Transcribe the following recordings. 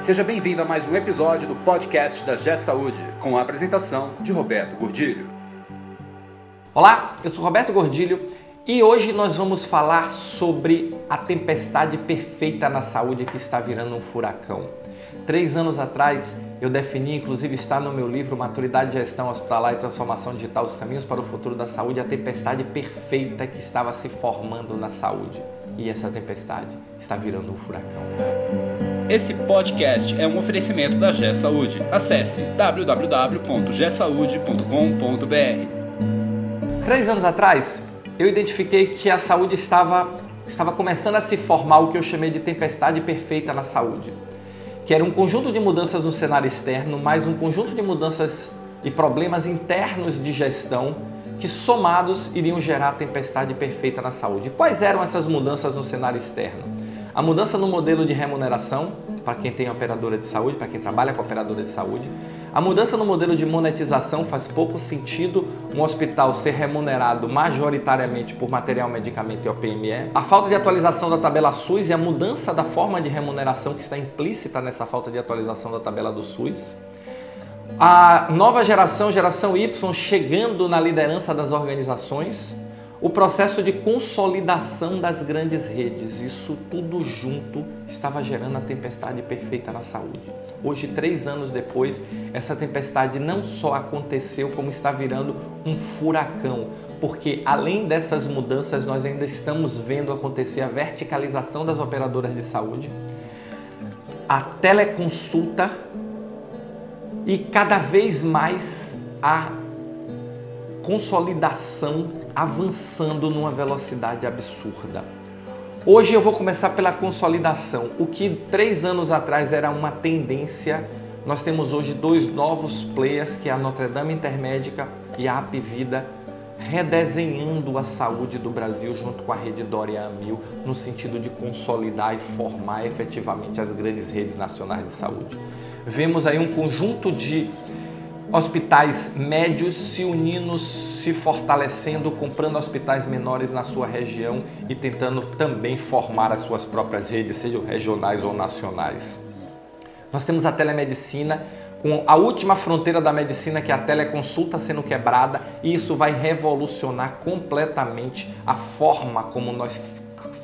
Seja bem-vindo a mais um episódio do podcast da G Saúde, com a apresentação de Roberto Gordilho. Olá, eu sou Roberto Gordilho e hoje nós vamos falar sobre a tempestade perfeita na saúde que está virando um furacão. Três anos atrás eu defini, inclusive está no meu livro Maturidade, Gestão Hospitalar e Transformação Digital: Os Caminhos para o Futuro da Saúde, a tempestade perfeita que estava se formando na saúde. E essa tempestade está virando um furacão. Esse podcast é um oferecimento da G Saúde. Acesse www.gsaude.com.br. Três anos atrás, eu identifiquei que a saúde estava, estava começando a se formar o que eu chamei de tempestade perfeita na saúde, que era um conjunto de mudanças no cenário externo, mais um conjunto de mudanças e problemas internos de gestão que somados iriam gerar a tempestade perfeita na saúde. Quais eram essas mudanças no cenário externo? A mudança no modelo de remuneração para quem tem operadora de saúde, para quem trabalha com operadora de saúde. A mudança no modelo de monetização faz pouco sentido um hospital ser remunerado majoritariamente por material, medicamento e OPME. A falta de atualização da tabela SUS e a mudança da forma de remuneração que está implícita nessa falta de atualização da tabela do SUS. A nova geração, geração Y, chegando na liderança das organizações o processo de consolidação das grandes redes, isso tudo junto estava gerando a tempestade perfeita na saúde. Hoje, três anos depois, essa tempestade não só aconteceu, como está virando um furacão, porque além dessas mudanças, nós ainda estamos vendo acontecer a verticalização das operadoras de saúde, a teleconsulta e cada vez mais a consolidação avançando numa velocidade absurda. Hoje eu vou começar pela consolidação. O que três anos atrás era uma tendência, nós temos hoje dois novos players, que é a Notre Dame Intermédica e a Apivida, redesenhando a saúde do Brasil junto com a rede Dória Amil, no sentido de consolidar e formar efetivamente as grandes redes nacionais de saúde. Vemos aí um conjunto de hospitais médios se unindo, se fortalecendo, comprando hospitais menores na sua região e tentando também formar as suas próprias redes, sejam regionais ou nacionais. Nós temos a telemedicina com a última fronteira da medicina, que é a teleconsulta sendo quebrada, e isso vai revolucionar completamente a forma como nós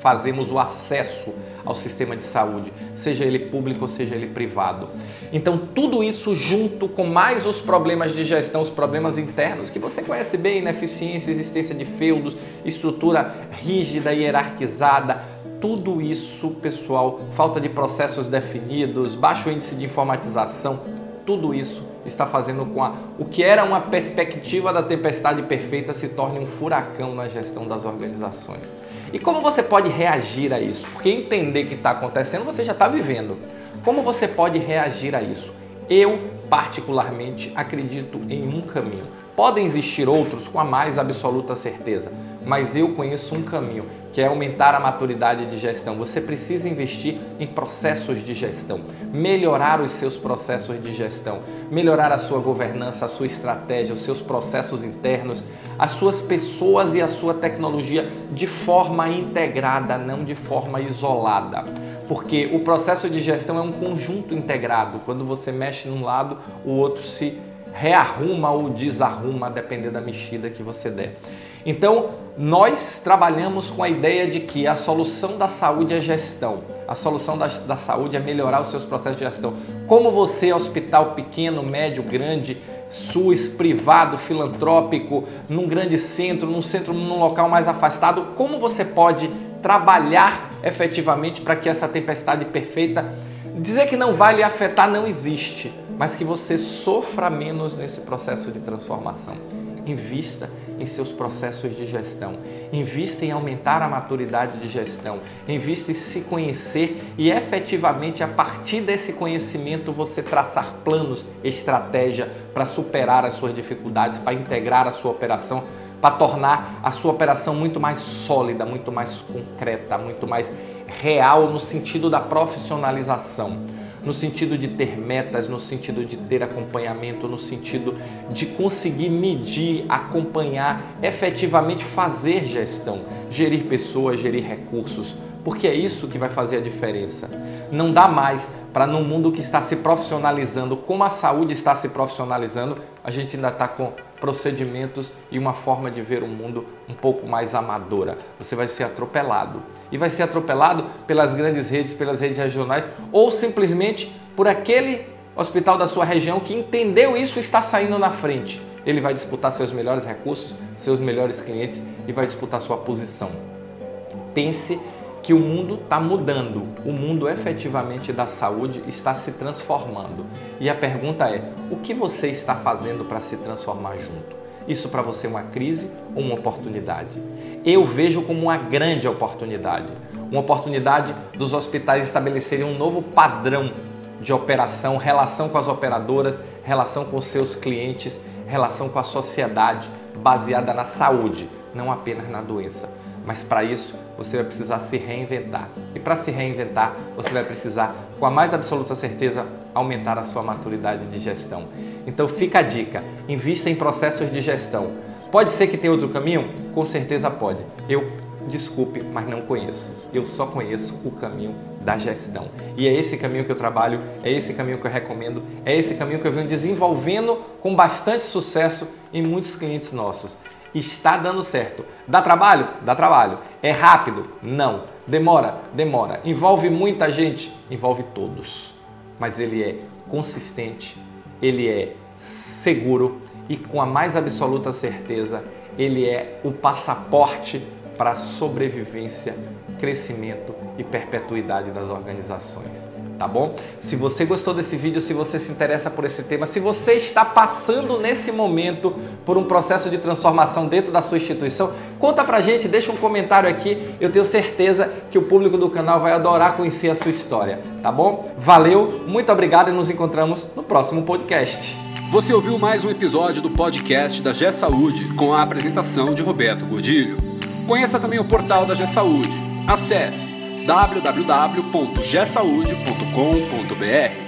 fazemos o acesso ao sistema de saúde, seja ele público ou seja ele privado. Então, tudo isso junto com mais os problemas de gestão, os problemas internos que você conhece bem, ineficiência, existência de feudos, estrutura rígida e hierarquizada, tudo isso, pessoal, falta de processos definidos, baixo índice de informatização, tudo isso está fazendo com a, o que era uma perspectiva da tempestade perfeita se torne um furacão na gestão das organizações. E como você pode reagir a isso? Porque entender que está acontecendo você já está vivendo. Como você pode reagir a isso? Eu, particularmente, acredito em um caminho. Podem existir outros com a mais absoluta certeza, mas eu conheço um caminho que é aumentar a maturidade de gestão. Você precisa investir em processos de gestão, melhorar os seus processos de gestão, melhorar a sua governança, a sua estratégia, os seus processos internos, as suas pessoas e a sua tecnologia de forma integrada, não de forma isolada. Porque o processo de gestão é um conjunto integrado. Quando você mexe num lado, o outro se rearruma ou desarruma, dependendo da mexida que você der. Então, nós trabalhamos com a ideia de que a solução da saúde é gestão. A solução da, da saúde é melhorar os seus processos de gestão. Como você, hospital pequeno, médio, grande, SUS, privado, filantrópico, num grande centro, num centro, num local mais afastado, como você pode trabalhar efetivamente para que essa tempestade perfeita dizer que não vai lhe afetar não existe, mas que você sofra menos nesse processo de transformação. Invista em seus processos de gestão. Invista em aumentar a maturidade de gestão. Invista em se conhecer e efetivamente a partir desse conhecimento você traçar planos, estratégia para superar as suas dificuldades, para integrar a sua operação, para tornar a sua operação muito mais sólida, muito mais concreta, muito mais real no sentido da profissionalização no sentido de ter metas, no sentido de ter acompanhamento, no sentido de conseguir medir, acompanhar, efetivamente fazer gestão, gerir pessoas, gerir recursos, porque é isso que vai fazer a diferença. Não dá mais para num mundo que está se profissionalizando, como a saúde está se profissionalizando, a gente ainda está com procedimentos e uma forma de ver o mundo um pouco mais amadora. Você vai ser atropelado. E vai ser atropelado pelas grandes redes, pelas redes regionais ou simplesmente por aquele hospital da sua região que entendeu isso e está saindo na frente. Ele vai disputar seus melhores recursos, seus melhores clientes e vai disputar sua posição. Pense que o mundo está mudando, o mundo efetivamente da saúde está se transformando. E a pergunta é: o que você está fazendo para se transformar junto? Isso para você é uma crise ou uma oportunidade? Eu vejo como uma grande oportunidade. Uma oportunidade dos hospitais estabelecerem um novo padrão de operação, relação com as operadoras, relação com seus clientes, relação com a sociedade, baseada na saúde, não apenas na doença. Mas para isso, você vai precisar se reinventar. E para se reinventar, você vai precisar, com a mais absoluta certeza, aumentar a sua maturidade de gestão. Então fica a dica: invista em processos de gestão. Pode ser que tenha outro caminho? Com certeza pode. Eu, desculpe, mas não conheço. Eu só conheço o caminho da gestão. E é esse caminho que eu trabalho, é esse caminho que eu recomendo, é esse caminho que eu venho desenvolvendo com bastante sucesso em muitos clientes nossos está dando certo. Dá trabalho? Dá trabalho. É rápido? Não. Demora? Demora. Envolve muita gente? Envolve todos. Mas ele é consistente, ele é seguro e com a mais absoluta certeza, ele é o passaporte para a sobrevivência, crescimento e perpetuidade das organizações tá bom? Se você gostou desse vídeo, se você se interessa por esse tema, se você está passando nesse momento por um processo de transformação dentro da sua instituição, conta pra gente, deixa um comentário aqui. Eu tenho certeza que o público do canal vai adorar conhecer a sua história, tá bom? Valeu, muito obrigado e nos encontramos no próximo podcast. Você ouviu mais um episódio do podcast da G Saúde com a apresentação de Roberto Gordilho. Conheça também o portal da G Saúde. Acesse www.gesaude.com.br